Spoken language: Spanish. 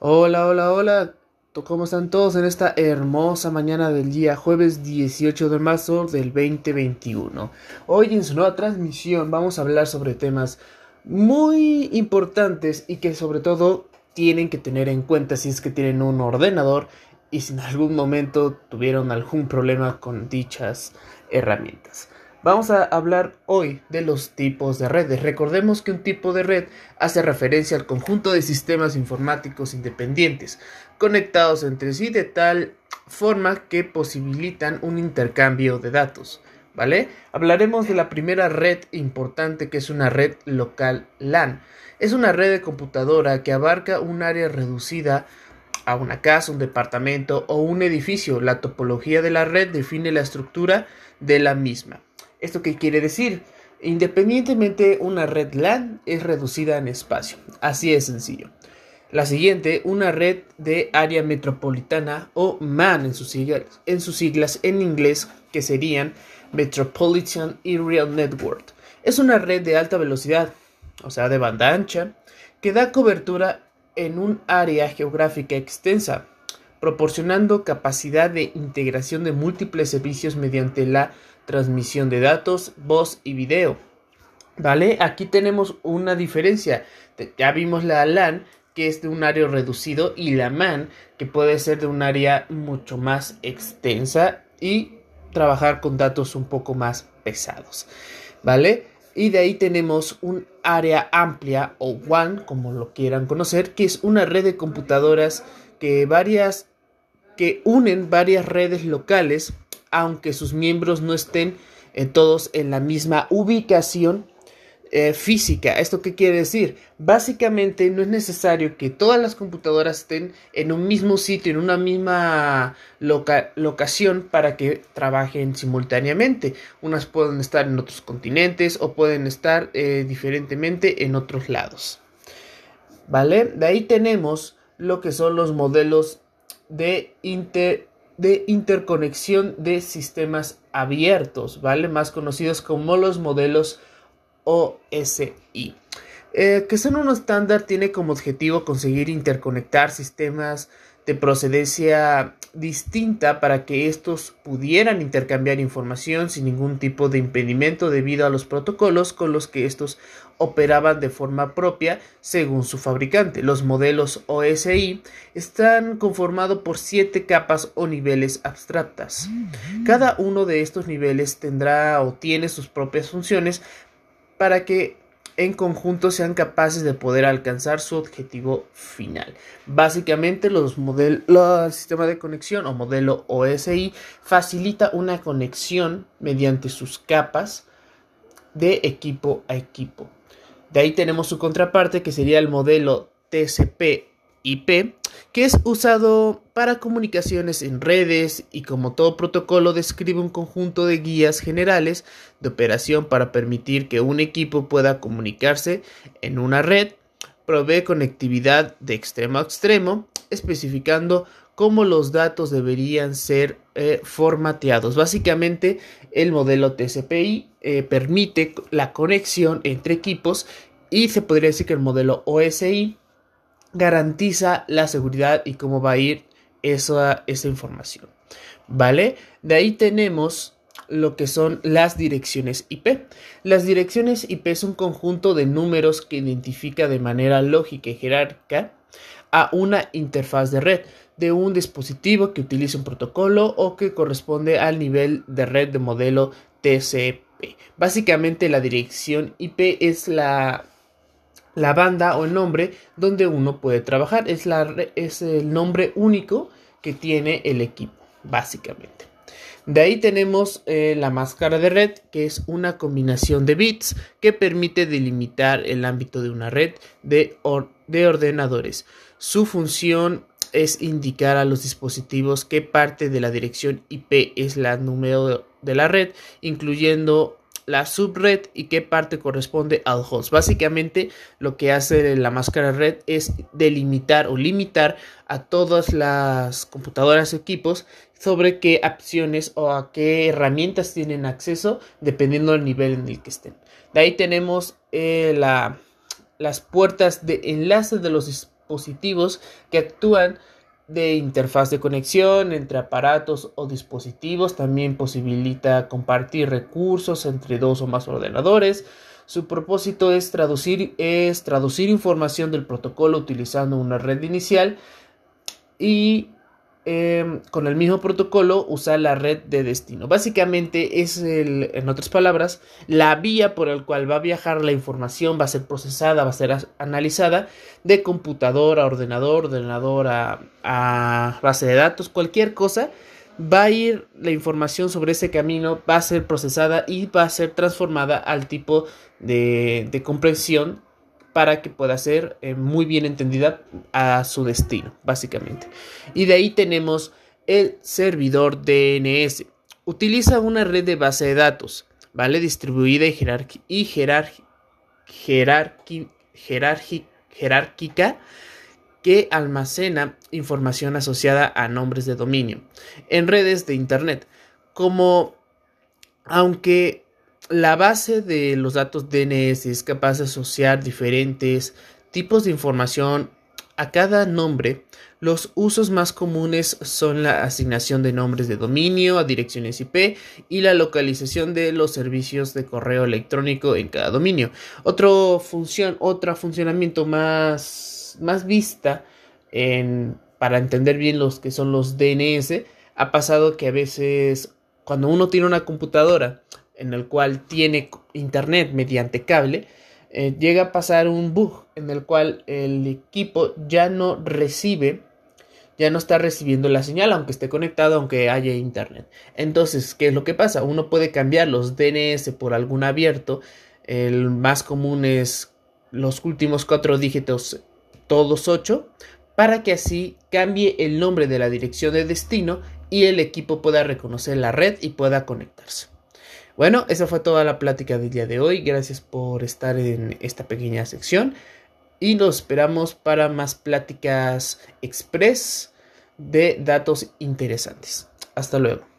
Hola, hola, hola. ¿Cómo están todos en esta hermosa mañana del día jueves 18 de marzo del 2021? Hoy en su nueva transmisión vamos a hablar sobre temas muy importantes y que sobre todo tienen que tener en cuenta si es que tienen un ordenador y si en algún momento tuvieron algún problema con dichas herramientas. Vamos a hablar hoy de los tipos de redes. Recordemos que un tipo de red hace referencia al conjunto de sistemas informáticos independientes conectados entre sí de tal forma que posibilitan un intercambio de datos. ¿Vale? Hablaremos de la primera red importante que es una red local LAN. Es una red de computadora que abarca un área reducida a una casa, un departamento o un edificio. La topología de la red define la estructura de la misma. ¿Esto qué quiere decir? Independientemente, una red LAN es reducida en espacio. Así es sencillo. La siguiente, una red de área metropolitana o MAN en sus siglas en, sus siglas en inglés, que serían Metropolitan Area Network. Es una red de alta velocidad, o sea, de banda ancha, que da cobertura en un área geográfica extensa, proporcionando capacidad de integración de múltiples servicios mediante la transmisión de datos, voz y video. ¿Vale? Aquí tenemos una diferencia. Ya vimos la LAN, que es de un área reducido, y la MAN, que puede ser de un área mucho más extensa y trabajar con datos un poco más pesados. ¿Vale? Y de ahí tenemos un área amplia o WAN, como lo quieran conocer, que es una red de computadoras que varias que unen varias redes locales aunque sus miembros no estén eh, todos en la misma ubicación eh, física. ¿Esto qué quiere decir? Básicamente no es necesario que todas las computadoras estén en un mismo sitio, en una misma locación para que trabajen simultáneamente. Unas pueden estar en otros continentes o pueden estar eh, diferentemente en otros lados. ¿Vale? De ahí tenemos lo que son los modelos de inter de interconexión de sistemas abiertos, ¿vale? Más conocidos como los modelos OSI. Eh, que son un estándar, tiene como objetivo conseguir interconectar sistemas de procedencia distinta para que estos pudieran intercambiar información sin ningún tipo de impedimento debido a los protocolos con los que estos operaban de forma propia según su fabricante. Los modelos OSI están conformados por siete capas o niveles abstractas. Cada uno de estos niveles tendrá o tiene sus propias funciones para que en conjunto sean capaces de poder alcanzar su objetivo final. Básicamente los modelos, el sistema de conexión o modelo OSI facilita una conexión mediante sus capas de equipo a equipo. De ahí tenemos su contraparte que sería el modelo TCP/IP que es usado para comunicaciones en redes y como todo protocolo describe un conjunto de guías generales de operación para permitir que un equipo pueda comunicarse en una red, provee conectividad de extremo a extremo, especificando cómo los datos deberían ser eh, formateados. Básicamente, el modelo TCPI eh, permite la conexión entre equipos y se podría decir que el modelo OSI garantiza la seguridad y cómo va a ir esa, esa información. ¿Vale? De ahí tenemos lo que son las direcciones IP. Las direcciones IP es un conjunto de números que identifica de manera lógica y jerárquica a una interfaz de red de un dispositivo que utiliza un protocolo o que corresponde al nivel de red de modelo TCP. Básicamente la dirección IP es la la banda o el nombre donde uno puede trabajar. Es, la, es el nombre único que tiene el equipo, básicamente. De ahí tenemos eh, la máscara de red, que es una combinación de bits que permite delimitar el ámbito de una red de, de ordenadores. Su función es indicar a los dispositivos qué parte de la dirección IP es la número de la red, incluyendo la subred y qué parte corresponde al host. Básicamente lo que hace la máscara red es delimitar o limitar a todas las computadoras o equipos sobre qué opciones o a qué herramientas tienen acceso dependiendo del nivel en el que estén. De ahí tenemos eh, las puertas de enlace de los dispositivos que actúan de interfaz de conexión entre aparatos o dispositivos. También posibilita compartir recursos entre dos o más ordenadores. Su propósito es traducir, es traducir información del protocolo utilizando una red inicial y Em, con el mismo protocolo usar la red de destino. Básicamente es, el, en otras palabras, la vía por la cual va a viajar la información, va a ser procesada, va a ser analizada de computador a ordenador, ordenador a, a base de datos, cualquier cosa. Va a ir la información sobre ese camino, va a ser procesada y va a ser transformada al tipo de, de comprensión para que pueda ser eh, muy bien entendida a su destino, básicamente. Y de ahí tenemos el servidor DNS. Utiliza una red de base de datos, ¿vale? Distribuida y, y jerárquica que almacena información asociada a nombres de dominio en redes de Internet. Como aunque la base de los datos DNS es capaz de asociar diferentes tipos de información a cada nombre. Los usos más comunes son la asignación de nombres de dominio a direcciones IP y la localización de los servicios de correo electrónico en cada dominio. Otro función, otro funcionamiento más, más vista en, para entender bien los que son los DNS ha pasado que a veces cuando uno tiene una computadora en el cual tiene internet mediante cable, eh, llega a pasar un bug en el cual el equipo ya no recibe, ya no está recibiendo la señal, aunque esté conectado, aunque haya internet. Entonces, ¿qué es lo que pasa? Uno puede cambiar los DNS por algún abierto. El más común es los últimos cuatro dígitos, todos ocho, para que así cambie el nombre de la dirección de destino y el equipo pueda reconocer la red y pueda conectarse. Bueno, esa fue toda la plática del día de hoy. Gracias por estar en esta pequeña sección. Y nos esperamos para más pláticas express de datos interesantes. Hasta luego.